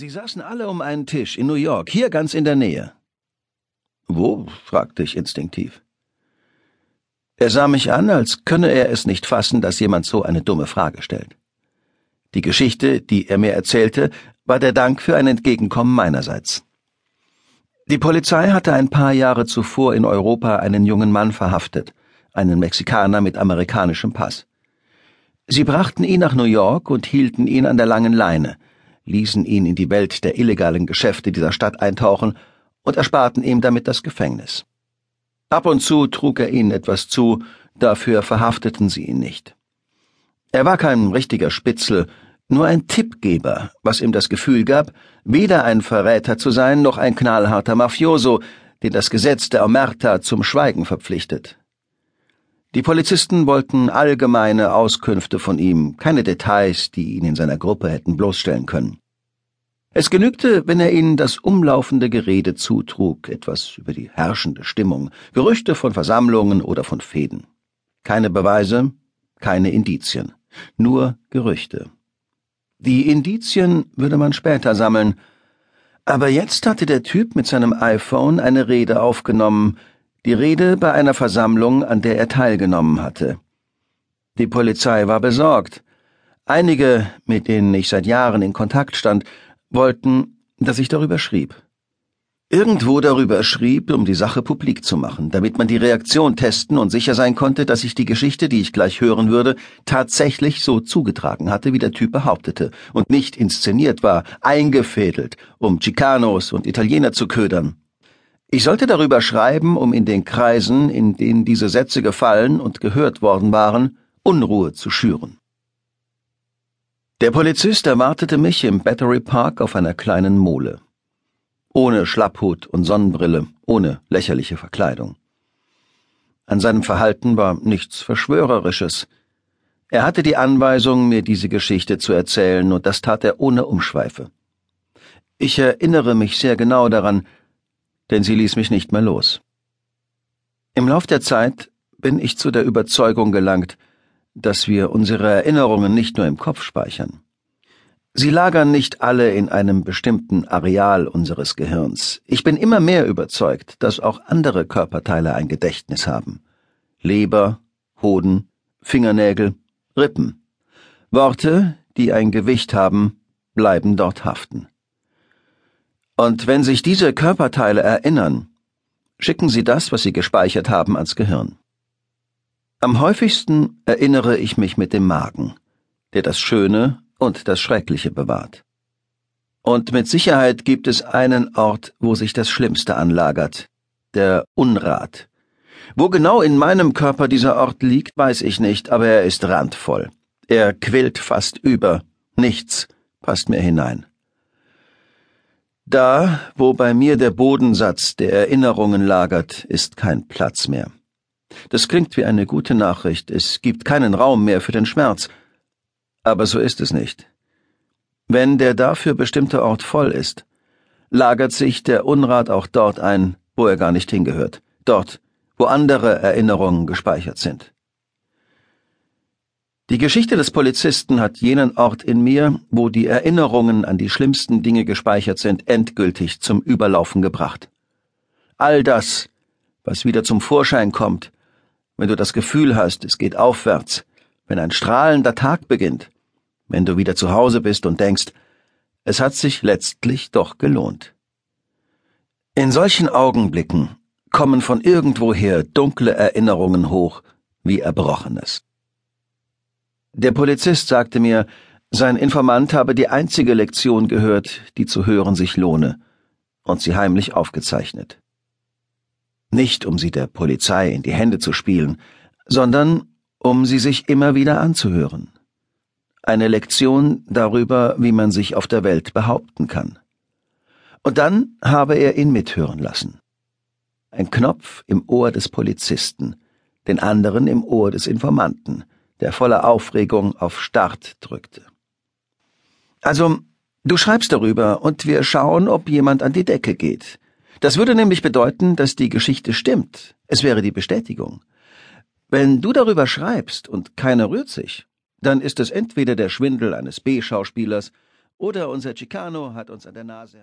Sie saßen alle um einen Tisch in New York, hier ganz in der Nähe. Wo? fragte ich instinktiv. Er sah mich an, als könne er es nicht fassen, dass jemand so eine dumme Frage stellt. Die Geschichte, die er mir erzählte, war der Dank für ein Entgegenkommen meinerseits. Die Polizei hatte ein paar Jahre zuvor in Europa einen jungen Mann verhaftet, einen Mexikaner mit amerikanischem Pass. Sie brachten ihn nach New York und hielten ihn an der langen Leine, ließen ihn in die Welt der illegalen Geschäfte dieser Stadt eintauchen und ersparten ihm damit das Gefängnis. Ab und zu trug er ihnen etwas zu, dafür verhafteten sie ihn nicht. Er war kein richtiger Spitzel, nur ein Tippgeber, was ihm das Gefühl gab, weder ein Verräter zu sein noch ein knallharter Mafioso, den das Gesetz der Omerta zum Schweigen verpflichtet. Die Polizisten wollten allgemeine Auskünfte von ihm, keine Details, die ihn in seiner Gruppe hätten bloßstellen können. Es genügte, wenn er ihnen das umlaufende Gerede zutrug, etwas über die herrschende Stimmung, Gerüchte von Versammlungen oder von Fäden. Keine Beweise, keine Indizien, nur Gerüchte. Die Indizien würde man später sammeln, aber jetzt hatte der Typ mit seinem iPhone eine Rede aufgenommen, die Rede bei einer Versammlung, an der er teilgenommen hatte. Die Polizei war besorgt. Einige, mit denen ich seit Jahren in Kontakt stand, wollten, dass ich darüber schrieb. Irgendwo darüber schrieb, um die Sache publik zu machen, damit man die Reaktion testen und sicher sein konnte, dass sich die Geschichte, die ich gleich hören würde, tatsächlich so zugetragen hatte, wie der Typ behauptete, und nicht inszeniert war, eingefädelt, um Chicanos und Italiener zu ködern. Ich sollte darüber schreiben, um in den Kreisen, in denen diese Sätze gefallen und gehört worden waren, Unruhe zu schüren. Der Polizist erwartete mich im Battery Park auf einer kleinen Mole. Ohne Schlapphut und Sonnenbrille, ohne lächerliche Verkleidung. An seinem Verhalten war nichts Verschwörerisches. Er hatte die Anweisung, mir diese Geschichte zu erzählen, und das tat er ohne Umschweife. Ich erinnere mich sehr genau daran, denn sie ließ mich nicht mehr los. Im Lauf der Zeit bin ich zu der Überzeugung gelangt, dass wir unsere Erinnerungen nicht nur im Kopf speichern. Sie lagern nicht alle in einem bestimmten Areal unseres Gehirns. Ich bin immer mehr überzeugt, dass auch andere Körperteile ein Gedächtnis haben. Leber, Hoden, Fingernägel, Rippen. Worte, die ein Gewicht haben, bleiben dort haften. Und wenn sich diese Körperteile erinnern, schicken sie das, was sie gespeichert haben, ans Gehirn. Am häufigsten erinnere ich mich mit dem Magen, der das Schöne und das Schreckliche bewahrt. Und mit Sicherheit gibt es einen Ort, wo sich das Schlimmste anlagert, der Unrat. Wo genau in meinem Körper dieser Ort liegt, weiß ich nicht, aber er ist randvoll. Er quillt fast über. Nichts passt mehr hinein. Da, wo bei mir der Bodensatz der Erinnerungen lagert, ist kein Platz mehr. Das klingt wie eine gute Nachricht, es gibt keinen Raum mehr für den Schmerz. Aber so ist es nicht. Wenn der dafür bestimmte Ort voll ist, lagert sich der Unrat auch dort ein, wo er gar nicht hingehört, dort, wo andere Erinnerungen gespeichert sind. Die Geschichte des Polizisten hat jenen Ort in mir, wo die Erinnerungen an die schlimmsten Dinge gespeichert sind, endgültig zum Überlaufen gebracht. All das, was wieder zum Vorschein kommt, wenn du das Gefühl hast, es geht aufwärts, wenn ein strahlender Tag beginnt, wenn du wieder zu Hause bist und denkst, es hat sich letztlich doch gelohnt. In solchen Augenblicken kommen von irgendwoher dunkle Erinnerungen hoch wie Erbrochenes. Der Polizist sagte mir, sein Informant habe die einzige Lektion gehört, die zu hören sich lohne, und sie heimlich aufgezeichnet. Nicht um sie der Polizei in die Hände zu spielen, sondern um sie sich immer wieder anzuhören. Eine Lektion darüber, wie man sich auf der Welt behaupten kann. Und dann habe er ihn mithören lassen. Ein Knopf im Ohr des Polizisten, den anderen im Ohr des Informanten, der voller Aufregung auf Start drückte. Also, du schreibst darüber und wir schauen, ob jemand an die Decke geht. Das würde nämlich bedeuten, dass die Geschichte stimmt. Es wäre die Bestätigung. Wenn du darüber schreibst und keiner rührt sich, dann ist es entweder der Schwindel eines B-Schauspielers Oder unser Chicano hat uns an der Nase